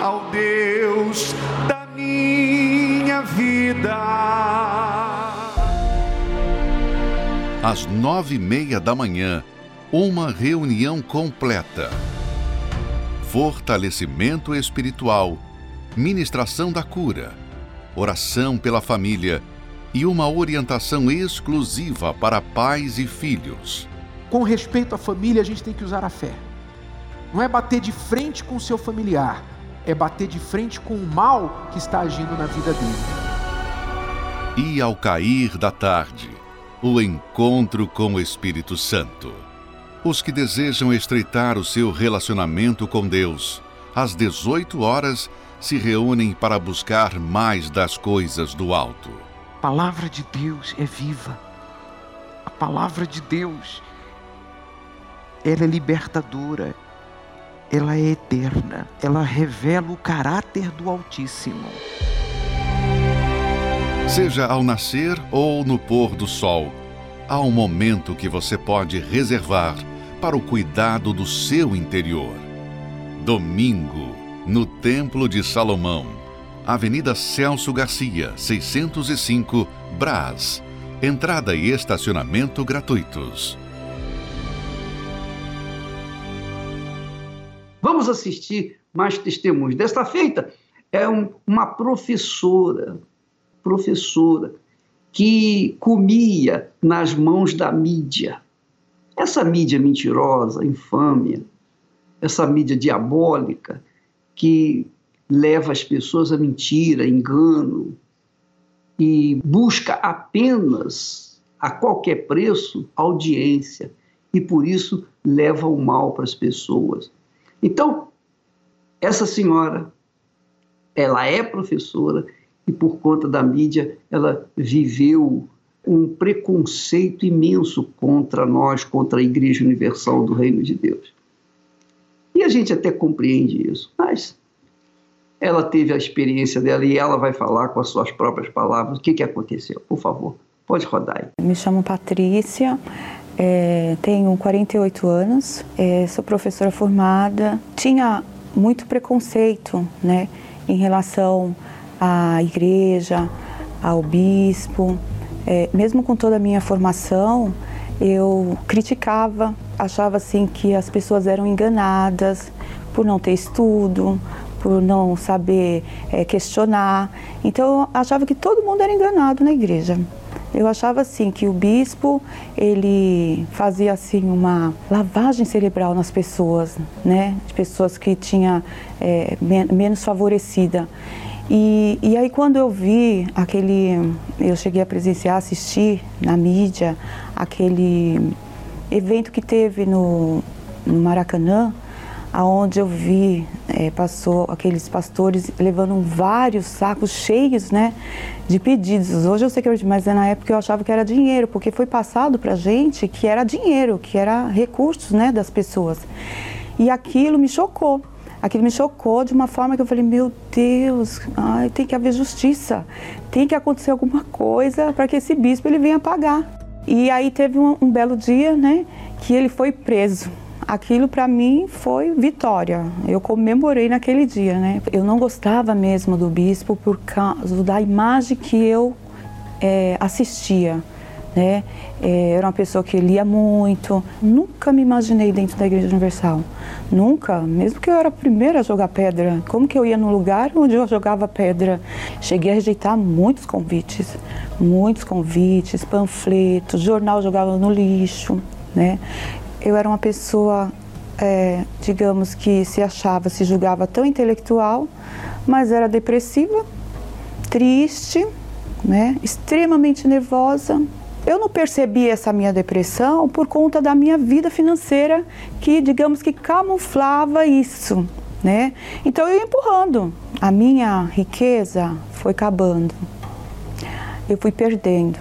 ao Deus da vida. Às nove e meia da manhã, uma reunião completa. Fortalecimento espiritual, ministração da cura, oração pela família e uma orientação exclusiva para pais e filhos. Com respeito à família, a gente tem que usar a fé. Não é bater de frente com o seu familiar, é bater de frente com o mal que está agindo na vida dele. E ao cair da tarde, o encontro com o Espírito Santo. Os que desejam estreitar o seu relacionamento com Deus, às 18 horas, se reúnem para buscar mais das coisas do alto. A palavra de Deus é viva. A palavra de Deus, ela é libertadora. Ela é eterna. Ela revela o caráter do Altíssimo. Seja ao nascer ou no pôr do sol, há um momento que você pode reservar para o cuidado do seu interior. Domingo, no Templo de Salomão, Avenida Celso Garcia, 605, Brás. Entrada e estacionamento gratuitos. Vamos assistir mais testemunhos. Desta feita é um, uma professora, professora, que comia nas mãos da mídia. Essa mídia mentirosa, infâmia, essa mídia diabólica que leva as pessoas a mentira, engano e busca apenas a qualquer preço audiência e por isso leva o mal para as pessoas. Então, essa senhora, ela é professora e por conta da mídia ela viveu um preconceito imenso contra nós, contra a Igreja Universal do Reino de Deus. E a gente até compreende isso, mas ela teve a experiência dela e ela vai falar com as suas próprias palavras o que, que aconteceu. Por favor, pode rodar aí. Me chamo Patrícia, é, tenho 48 anos, é, sou professora formada. Tinha muito preconceito né, em relação à igreja, ao bispo, é, mesmo com toda a minha formação, eu criticava, achava assim que as pessoas eram enganadas por não ter estudo, por não saber é, questionar. Então eu achava que todo mundo era enganado na igreja. Eu achava assim que o bispo ele fazia assim uma lavagem cerebral nas pessoas, né, de pessoas que tinha é, menos favorecida. E, e aí quando eu vi aquele, eu cheguei a presenciar, assistir na mídia aquele evento que teve no, no Maracanã, aonde eu vi é, passou aqueles pastores levando vários sacos cheios, né, de pedidos. Hoje eu sei que eu, mas na época eu achava que era dinheiro, porque foi passado para gente que era dinheiro, que era recursos, né, das pessoas. E aquilo me chocou aquilo me chocou de uma forma que eu falei, meu Deus, ai, tem que haver justiça, tem que acontecer alguma coisa para que esse bispo ele venha pagar. E aí teve um, um, belo dia, né, que ele foi preso. Aquilo para mim foi vitória. Eu comemorei naquele dia, né? Eu não gostava mesmo do bispo por causa da imagem que eu é, assistia né? É, era uma pessoa que lia muito. Nunca me imaginei dentro da Igreja Universal. Nunca, mesmo que eu era a primeira a jogar pedra. Como que eu ia no lugar onde eu jogava pedra? Cheguei a rejeitar muitos convites, muitos convites, panfletos, jornal jogava no lixo, né? Eu era uma pessoa, é, digamos que se achava, se julgava tão intelectual, mas era depressiva, triste, né? Extremamente nervosa, eu não percebi essa minha depressão por conta da minha vida financeira, que digamos que camuflava isso, né? Então eu ia empurrando. A minha riqueza foi acabando. Eu fui perdendo.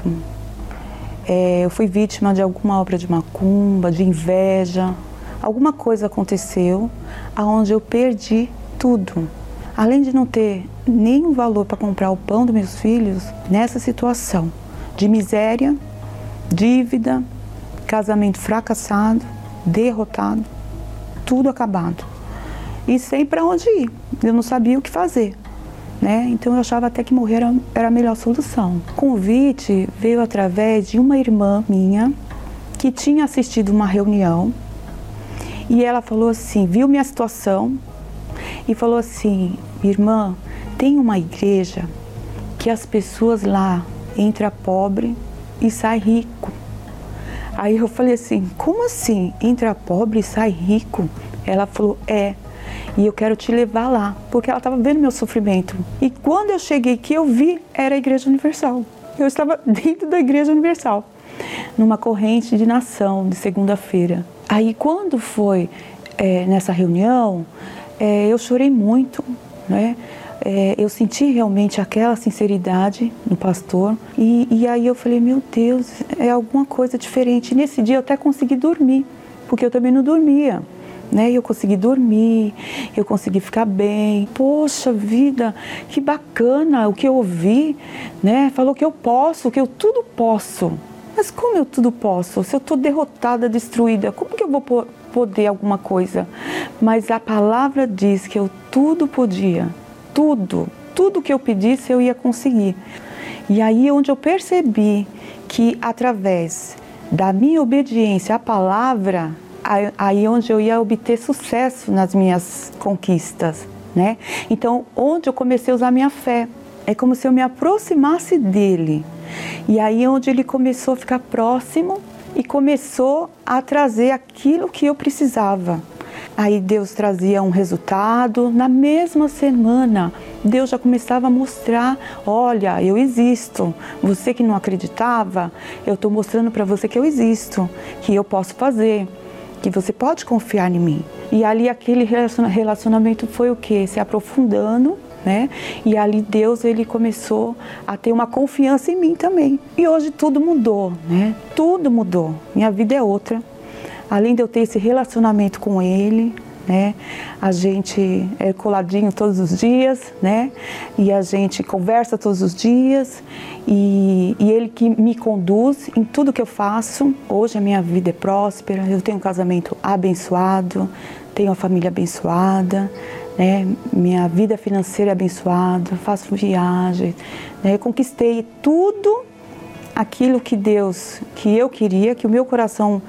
É, eu fui vítima de alguma obra de macumba, de inveja. Alguma coisa aconteceu aonde eu perdi tudo. Além de não ter nenhum valor para comprar o pão dos meus filhos, nessa situação de miséria, dívida, casamento fracassado, derrotado, tudo acabado. E sem para onde ir. Eu não sabia o que fazer. Né? Então eu achava até que morrer era, a melhor solução. O convite veio através de uma irmã minha que tinha assistido uma reunião e ela falou assim, viu minha situação e falou assim, irmã, tem uma igreja que as pessoas lá entram pobre e sai rico. Aí eu falei assim: como assim? Entra pobre e sai rico? Ela falou: é. E eu quero te levar lá, porque ela estava vendo meu sofrimento. E quando eu cheguei que eu vi, era a Igreja Universal. Eu estava dentro da Igreja Universal, numa corrente de nação de segunda-feira. Aí quando foi é, nessa reunião, é, eu chorei muito, né? é, eu senti realmente aquela sinceridade no pastor e, e aí eu falei, meu Deus, é alguma coisa diferente. E nesse dia eu até consegui dormir, porque eu também não dormia. Né? Eu consegui dormir, eu consegui ficar bem. Poxa vida, que bacana o que eu ouvi, né? Falou que eu posso, que eu tudo posso. Mas como eu tudo posso? Se eu estou derrotada, destruída, como que eu vou poder alguma coisa? Mas a palavra diz que eu tudo podia tudo, tudo que eu pedisse eu ia conseguir. E aí onde eu percebi que através da minha obediência à palavra, aí onde eu ia obter sucesso nas minhas conquistas, né? Então, onde eu comecei a usar minha fé, é como se eu me aproximasse dele. E aí onde ele começou a ficar próximo e começou a trazer aquilo que eu precisava. Aí Deus trazia um resultado. Na mesma semana, Deus já começava a mostrar: olha, eu existo. Você que não acreditava, eu estou mostrando para você que eu existo, que eu posso fazer, que você pode confiar em mim. E ali aquele relacionamento foi o que? Se aprofundando. Né? E ali Deus ele começou a ter uma confiança em mim também. E hoje tudo mudou, né? Tudo mudou. Minha vida é outra além de eu ter esse relacionamento com ele, né? A gente é coladinho todos os dias, né? E a gente conversa todos os dias e, e, ele que me conduz em tudo que eu faço. Hoje a minha vida é próspera, eu tenho um casamento abençoado, tenho uma família abençoada, né? Minha vida financeira é abençoada, faço viagens, né? conquistei tudo aquilo que Deus, que eu queria, que o meu coração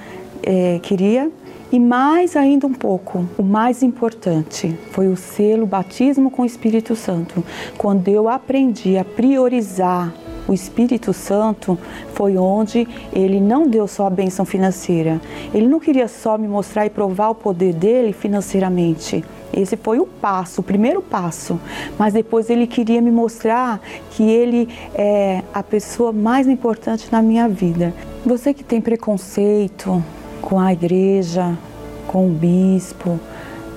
é, queria. E mais ainda um pouco, o mais importante foi o selo batismo com o Espírito Santo. Quando eu aprendi a priorizar o Espírito Santo, foi onde ele não deu só a benção financeira. Ele não queria só me mostrar e provar o poder dele financeiramente. Esse foi o passo, o primeiro passo. Mas depois ele queria me mostrar que ele é a pessoa mais importante na minha vida. Você que tem preconceito, com a igreja, com o bispo,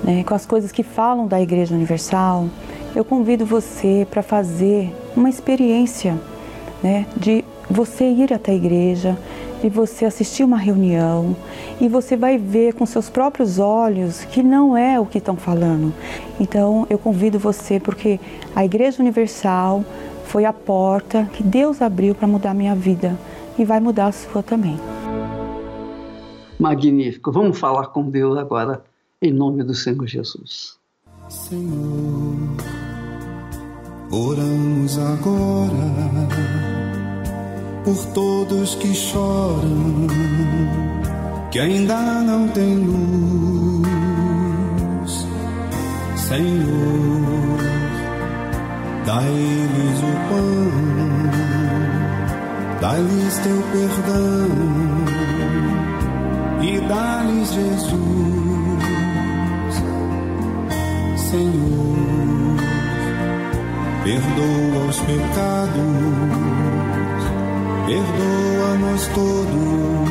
né, com as coisas que falam da Igreja Universal, eu convido você para fazer uma experiência né, de você ir até a igreja, de você assistir uma reunião e você vai ver com seus próprios olhos que não é o que estão falando. Então eu convido você porque a Igreja Universal foi a porta que Deus abriu para mudar a minha vida e vai mudar a sua também. Magnífico. Vamos falar com Deus agora, em nome do Senhor Jesus. Senhor, oramos agora por todos que choram, que ainda não têm luz. Senhor, dai-lhes o pão, dai-lhes teu perdão e dá-lhes Jesus, Senhor, perdoa os pecados, perdoa-nos todos,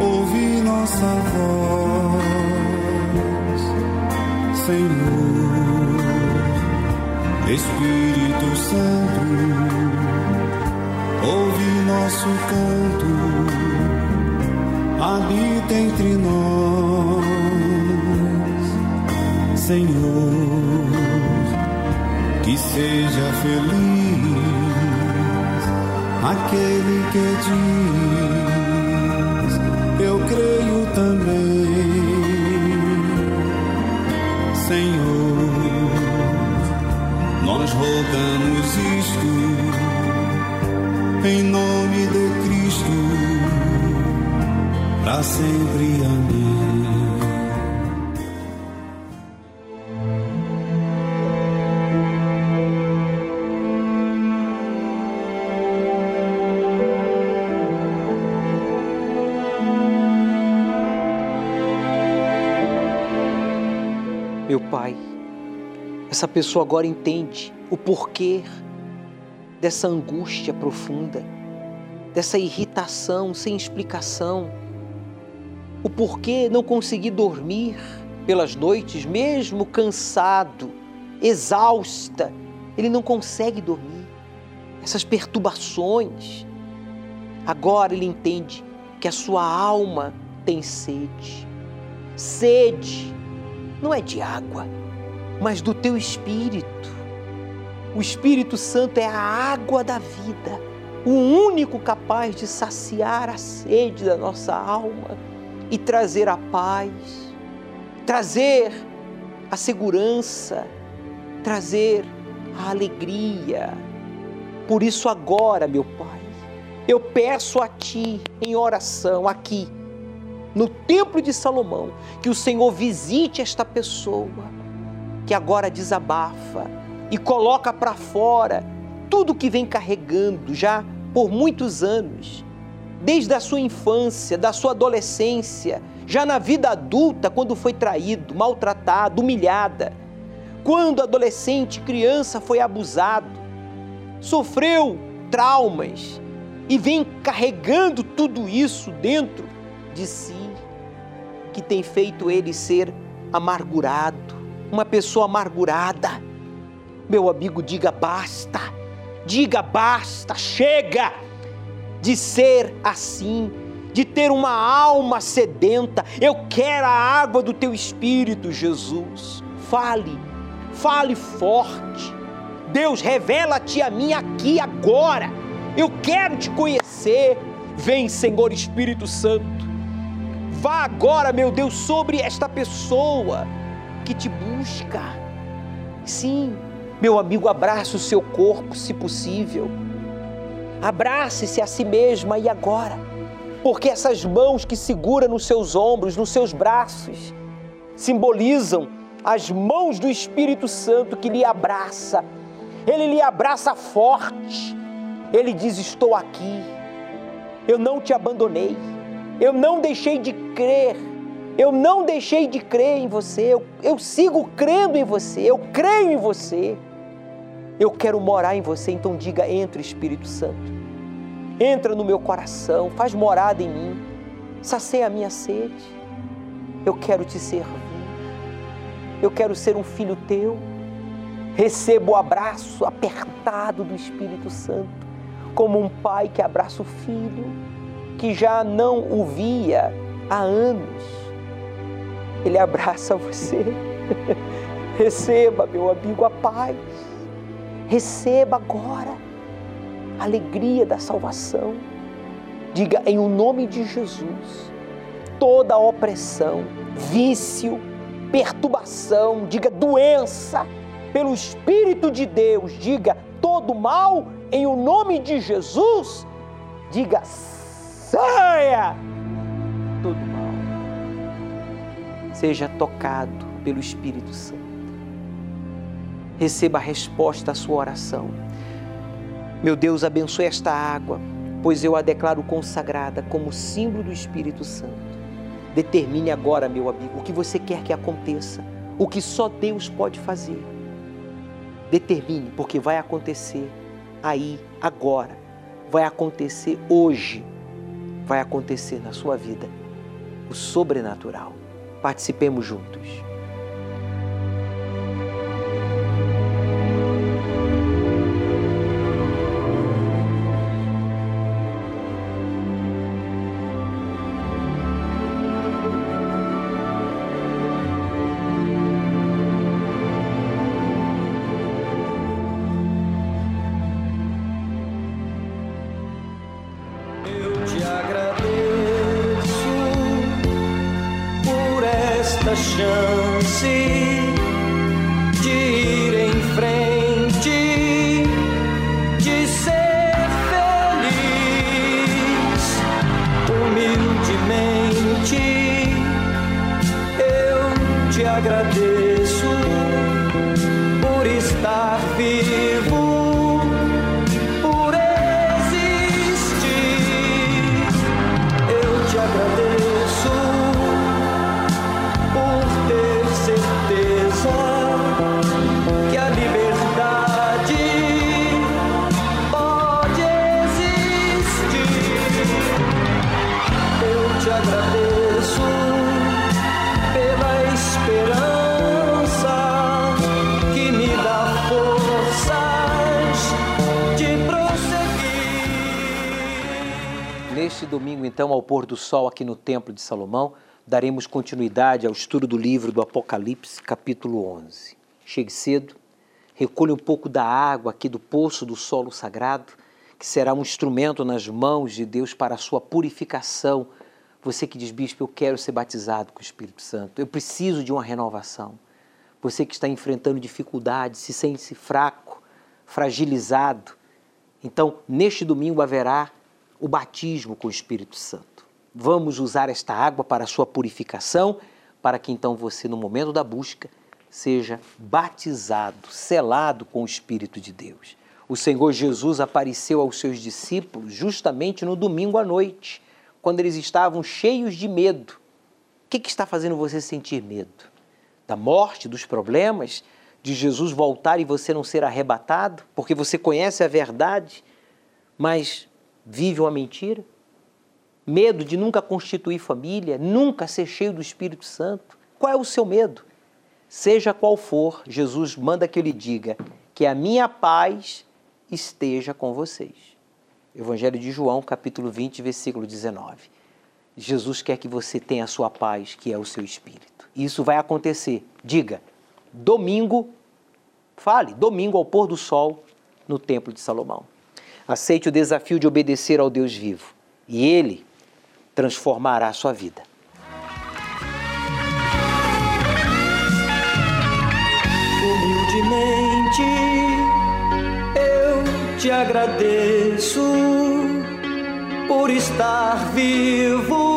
ouve nossa voz, Senhor, Espírito Santo, ouve nosso canto habita entre nós, Senhor, que seja feliz aquele que diz: Eu creio também, Senhor, nós rogamos isto em nome de Cristo para sempre. Amém. Meu Pai, essa pessoa agora entende o porquê dessa angústia profunda, dessa irritação sem explicação o porquê não conseguir dormir pelas noites, mesmo cansado, exausta, ele não consegue dormir. Essas perturbações. Agora ele entende que a sua alma tem sede. Sede não é de água, mas do teu espírito. O Espírito Santo é a água da vida, o único capaz de saciar a sede da nossa alma e trazer a paz, trazer a segurança, trazer a alegria. Por isso, agora, meu Pai, eu peço a Ti em oração aqui, no Templo de Salomão, que o Senhor visite esta pessoa que agora desabafa e coloca para fora tudo que vem carregando já por muitos anos desde a sua infância, da sua adolescência, já na vida adulta, quando foi traído, maltratado, humilhada, quando adolescente, criança foi abusado, sofreu traumas e vem carregando tudo isso dentro de si, que tem feito ele ser amargurado, uma pessoa amargurada. Meu amigo, diga basta, diga basta, chega de ser assim, de ter uma alma sedenta. Eu quero a água do teu espírito, Jesus. Fale, fale forte. Deus, revela-te a mim aqui agora. Eu quero te conhecer. Vem, Senhor Espírito Santo. Vá agora, meu Deus, sobre esta pessoa que te busca. Sim, meu amigo, abraça o seu corpo, se possível Abrace-se a si mesma e agora, porque essas mãos que segura nos seus ombros, nos seus braços, simbolizam as mãos do Espírito Santo que lhe abraça. Ele lhe abraça forte. Ele diz: Estou aqui. Eu não te abandonei. Eu não deixei de crer. Eu não deixei de crer em você. Eu, eu sigo crendo em você. Eu creio em você. Eu quero morar em você, então diga: entra, Espírito Santo. Entra no meu coração, faz morada em mim, sacia a minha sede. Eu quero te servir. Eu quero ser um filho teu. Recebo o abraço apertado do Espírito Santo, como um pai que abraça o filho que já não o via há anos. Ele abraça você. Receba, meu amigo, a paz Receba agora a alegria da salvação. Diga em o nome de Jesus, toda opressão, vício, perturbação, diga doença, pelo Espírito de Deus, diga todo mal em o nome de Jesus, diga saia todo mal. Seja tocado pelo Espírito Santo. Receba a resposta à sua oração. Meu Deus, abençoe esta água, pois eu a declaro consagrada como símbolo do Espírito Santo. Determine agora, meu amigo, o que você quer que aconteça, o que só Deus pode fazer. Determine, porque vai acontecer aí, agora. Vai acontecer hoje. Vai acontecer na sua vida o sobrenatural. Participemos juntos. Pôr do sol aqui no Templo de Salomão, daremos continuidade ao estudo do livro do Apocalipse, capítulo 11. Chegue cedo, recolha um pouco da água aqui do poço do solo sagrado, que será um instrumento nas mãos de Deus para a sua purificação. Você que diz, bispo, eu quero ser batizado com o Espírito Santo, eu preciso de uma renovação. Você que está enfrentando dificuldades, se sente fraco, fragilizado. Então, neste domingo haverá o batismo com o Espírito Santo. Vamos usar esta água para a sua purificação, para que então você, no momento da busca, seja batizado, selado com o Espírito de Deus. O Senhor Jesus apareceu aos seus discípulos justamente no domingo à noite, quando eles estavam cheios de medo. O que, que está fazendo você sentir medo? Da morte, dos problemas, de Jesus voltar e você não ser arrebatado, porque você conhece a verdade, mas vive uma mentira? Medo de nunca constituir família, nunca ser cheio do Espírito Santo? Qual é o seu medo? Seja qual for, Jesus manda que eu lhe diga que a minha paz esteja com vocês. Evangelho de João, capítulo 20, versículo 19. Jesus quer que você tenha a sua paz, que é o seu espírito. Isso vai acontecer. Diga, domingo, fale, domingo ao pôr do sol no Templo de Salomão. Aceite o desafio de obedecer ao Deus vivo e Ele transformará a sua vida. Humildemente eu te agradeço por estar vivo